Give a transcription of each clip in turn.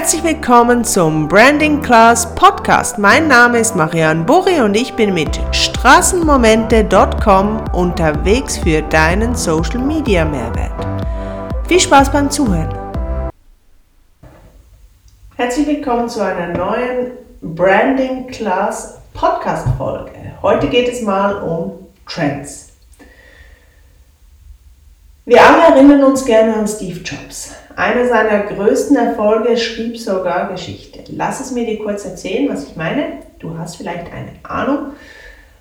Herzlich willkommen zum Branding Class Podcast. Mein Name ist Marianne Burri und ich bin mit straßenmomente.com unterwegs für deinen Social Media Mehrwert. Viel Spaß beim Zuhören. Herzlich willkommen zu einer neuen Branding Class Podcast Folge. Heute geht es mal um Trends. Wir alle erinnern uns gerne an Steve Jobs. Einer seiner größten Erfolge schrieb sogar Geschichte. Lass es mir dir kurz erzählen, was ich meine. Du hast vielleicht eine Ahnung.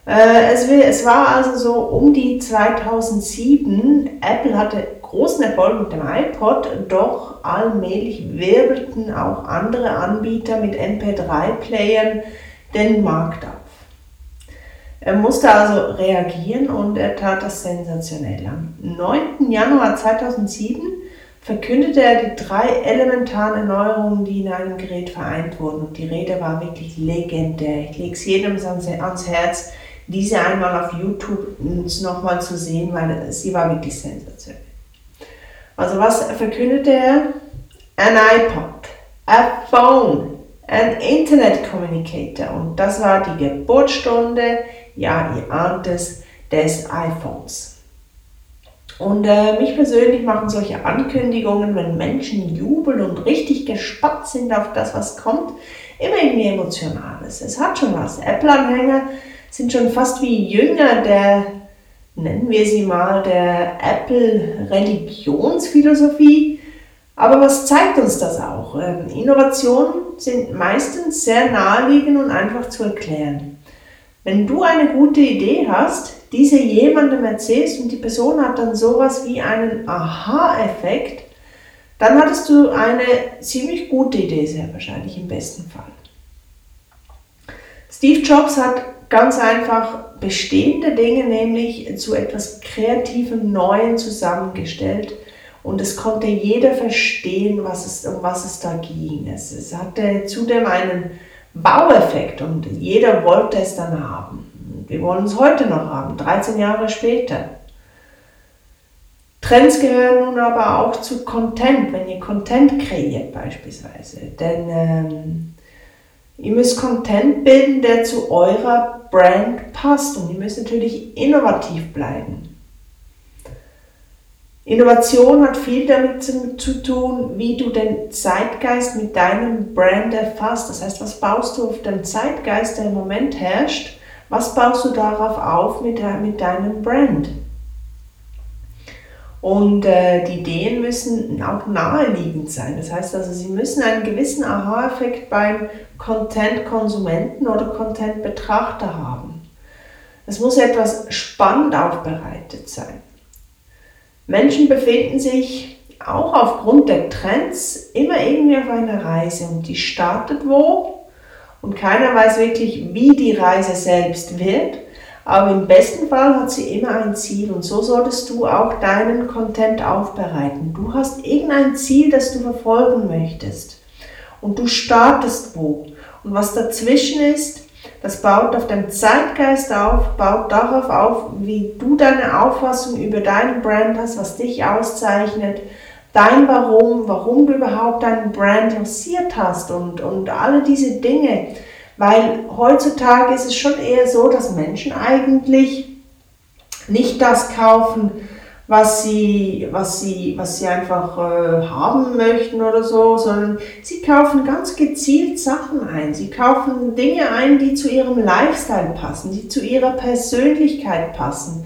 Äh, es, war also so um die 2007. Apple hatte großen Erfolg mit dem iPod, doch allmählich wirbelten auch andere Anbieter mit MP3-Playern den Markt auf. Er musste also reagieren und er tat das sensationell. Am 9. Januar 2007 verkündete er die drei elementaren Erneuerungen, die in einem Gerät vereint wurden. Und die Rede war wirklich legendär. Ich lege es jedem ans Herz, diese einmal auf YouTube nochmal zu sehen, weil sie war wirklich sensationell. Also was verkündete er? Ein iPod, a Phone, ein Internet Communicator. Und das war die Geburtsstunde ja, ihr ahnt es, des iPhones. Und äh, mich persönlich machen solche Ankündigungen, wenn Menschen jubeln und richtig gespannt sind auf das, was kommt, immer irgendwie Emotionales. Es hat schon was. Apple-Anhänger sind schon fast wie Jünger der, nennen wir sie mal, der Apple-Religionsphilosophie. Aber was zeigt uns das auch? Ähm, Innovationen sind meistens sehr naheliegend und einfach zu erklären. Wenn du eine gute Idee hast, diese jemandem erzählst und die Person hat dann sowas wie einen Aha-Effekt, dann hattest du eine ziemlich gute Idee, sehr wahrscheinlich im besten Fall. Steve Jobs hat ganz einfach bestehende Dinge, nämlich zu etwas Kreativem, Neuen zusammengestellt. Und es konnte jeder verstehen, was es, um was es da ging. Es, es hatte zudem einen Baueffekt und jeder wollte es dann haben. Wir wollen es heute noch haben, 13 Jahre später. Trends gehören nun aber auch zu Content, wenn ihr Content kreiert beispielsweise. Denn ähm, ihr müsst Content bilden, der zu eurer Brand passt und ihr müsst natürlich innovativ bleiben. Innovation hat viel damit zu tun, wie du den Zeitgeist mit deinem Brand erfasst. Das heißt, was baust du auf den Zeitgeist, der im Moment herrscht? Was baust du darauf auf mit, mit deinem Brand? Und äh, die Ideen müssen auch naheliegend sein. Das heißt also, sie müssen einen gewissen Aha-Effekt beim Content-Konsumenten oder Content-Betrachter haben. Es muss etwas spannend aufbereitet sein. Menschen befinden sich auch aufgrund der Trends immer irgendwie auf einer Reise und die startet wo und keiner weiß wirklich, wie die Reise selbst wird. Aber im besten Fall hat sie immer ein Ziel und so solltest du auch deinen Content aufbereiten. Du hast irgendein Ziel, das du verfolgen möchtest und du startest wo. Und was dazwischen ist, das baut auf dem Zeitgeist auf, baut darauf auf, wie du deine Auffassung über deinen Brand hast, was dich auszeichnet, dein Warum, warum du überhaupt deinen Brand lanciert hast und, und alle diese Dinge. Weil heutzutage ist es schon eher so, dass Menschen eigentlich nicht das kaufen, was sie, was sie, was sie einfach äh, haben möchten oder so, sondern sie kaufen ganz gezielt Sachen ein. Sie kaufen Dinge ein, die zu ihrem Lifestyle passen, die zu ihrer Persönlichkeit passen,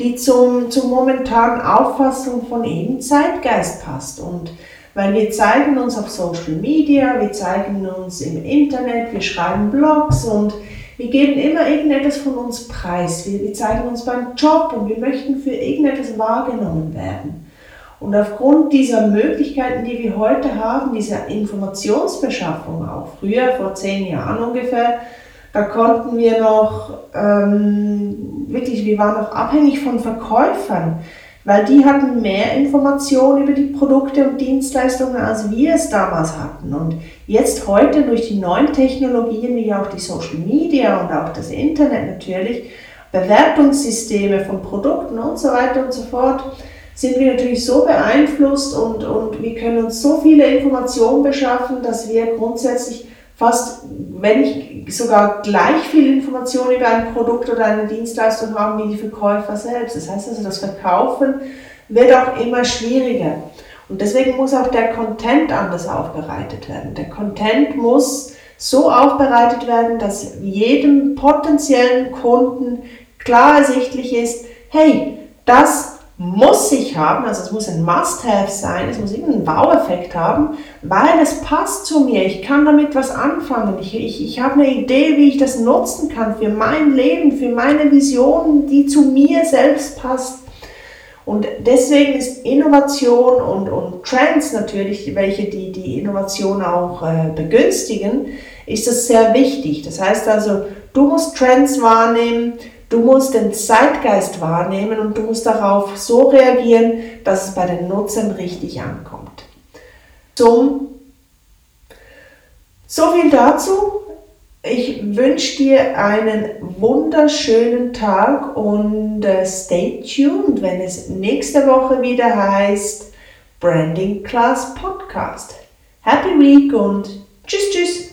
die zum, zur momentanen Auffassung von eben Zeitgeist passt. Und weil wir zeigen uns auf Social Media, wir zeigen uns im Internet, wir schreiben Blogs und wir geben immer irgendetwas von uns preis. Wir, wir zeigen uns beim Job und wir möchten für irgendetwas wahrgenommen werden. Und aufgrund dieser Möglichkeiten, die wir heute haben, dieser Informationsbeschaffung auch, früher vor zehn Jahren ungefähr, da konnten wir noch ähm, wirklich, wir waren noch abhängig von Verkäufern weil die hatten mehr Informationen über die Produkte und Dienstleistungen, als wir es damals hatten. Und jetzt heute durch die neuen Technologien, wie auch die Social Media und auch das Internet natürlich, Bewertungssysteme von Produkten und so weiter und so fort, sind wir natürlich so beeinflusst und, und wir können uns so viele Informationen beschaffen, dass wir grundsätzlich fast, wenn nicht sogar gleich viel Informationen über ein Produkt oder eine Dienstleistung haben wie die Verkäufer selbst. Das heißt also, das Verkaufen wird auch immer schwieriger. Und deswegen muss auch der Content anders aufbereitet werden. Der Content muss so aufbereitet werden, dass jedem potenziellen Kunden klar ersichtlich ist, hey, das muss ich haben, also es muss ein Must-Have sein, es muss irgendeinen Wow-Effekt haben, weil es passt zu mir, ich kann damit was anfangen, ich, ich, ich habe eine Idee, wie ich das nutzen kann für mein Leben, für meine Vision, die zu mir selbst passt. Und deswegen ist Innovation und, und Trends natürlich, welche die, die Innovation auch äh, begünstigen, ist das sehr wichtig. Das heißt also, du musst Trends wahrnehmen, Du musst den Zeitgeist wahrnehmen und du musst darauf so reagieren, dass es bei den Nutzern richtig ankommt. Zum so viel dazu. Ich wünsche dir einen wunderschönen Tag und äh, stay tuned, wenn es nächste Woche wieder heißt Branding Class Podcast. Happy Week und tschüss, tschüss.